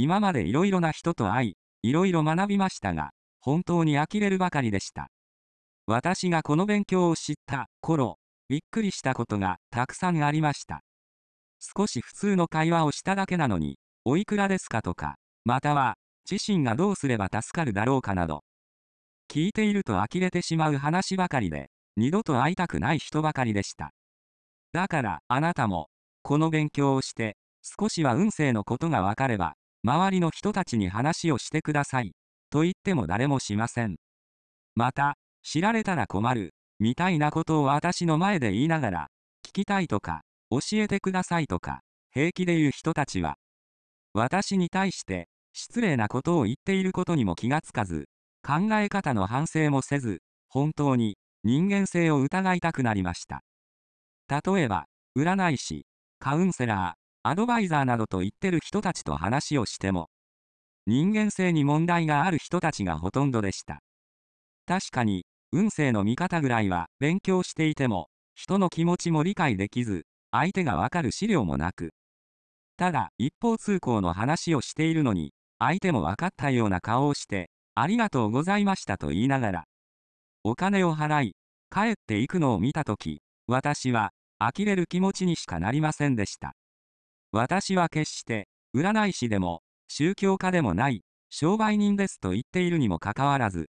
今まで色々な人と会い、色々学びましたが、本当に呆れるばかりでした。私がこの勉強を知った頃、びっくりしたことがたくさんありました。少し普通の会話をしただけなのに、おいくらですかとか、または、自身がどうすれば助かるだろうかなど、聞いていると呆れてしまう話ばかりで、二度と会いたくない人ばかりでした。だから、あなたも、この勉強をして、少しは運勢のことがわかれば、周りの人たちに話をしてください。と言っても誰もしません。また、知られたら困る、みたいなことを私の前で言いながら、聞きたいとか、教えてくださいとか、平気で言う人たちは、私に対して、失礼なことを言っていることにも気がつかず、考え方の反省もせず、本当に人間性を疑いたくなりました。例えば、占い師、カウンセラー、アドバイザーなどと言ってる人たちと話をしても、人間性に問題がある人たちがほとんどでした。確かに、運勢の見方ぐらいは勉強していても、人の気持ちも理解できず、相手がわかる資料もなく。ただ、一方通行の話をしているのに、相手も分かったような顔をして、ありがとうございましたと言いながら、お金を払い、帰っていくのを見たとき、私は、呆れる気持ちにしかなりませんでした。私は決して、占い師でも、宗教家でもない、商売人ですと言っているにもかかわらず、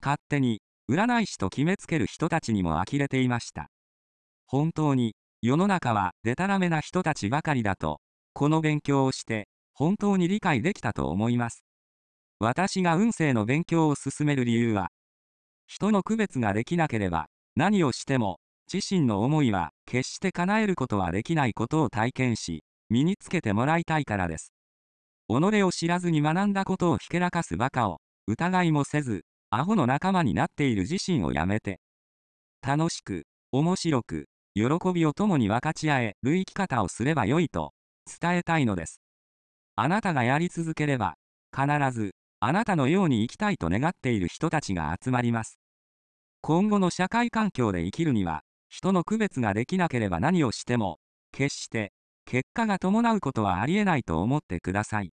勝手に、占い師と決めつける人たちにも呆れていました。本当に、世の中はデタラメな人たちばかりだと、この勉強をして、本当に理解できたと思います。私が運勢の勉強を進める理由は、人の区別ができなければ、何をしても、自身の思いは決して叶えることはできないことを体験し、身につけてもらいたいからです。己を知らずに学んだことをひけらかす馬鹿を、疑いもせず、アホの仲間になっている自身をやめて、楽しく、面白く、喜びを共に分かち合える生き方をすればよいと伝えたいのです。あなたがやり続ければ、必ず、あなたのように生きたいと願っている人たちが集まります。今後の社会環境で生きるには、人の区別ができなければ何をしても、決して、結果が伴うことはありえないと思ってください。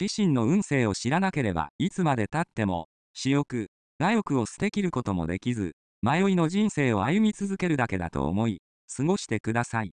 自身の運勢を知らなければ、いつまでたっても、私欲、我欲を捨てきることもできず、迷いの人生を歩み続けるだけだと思い、過ごしてください。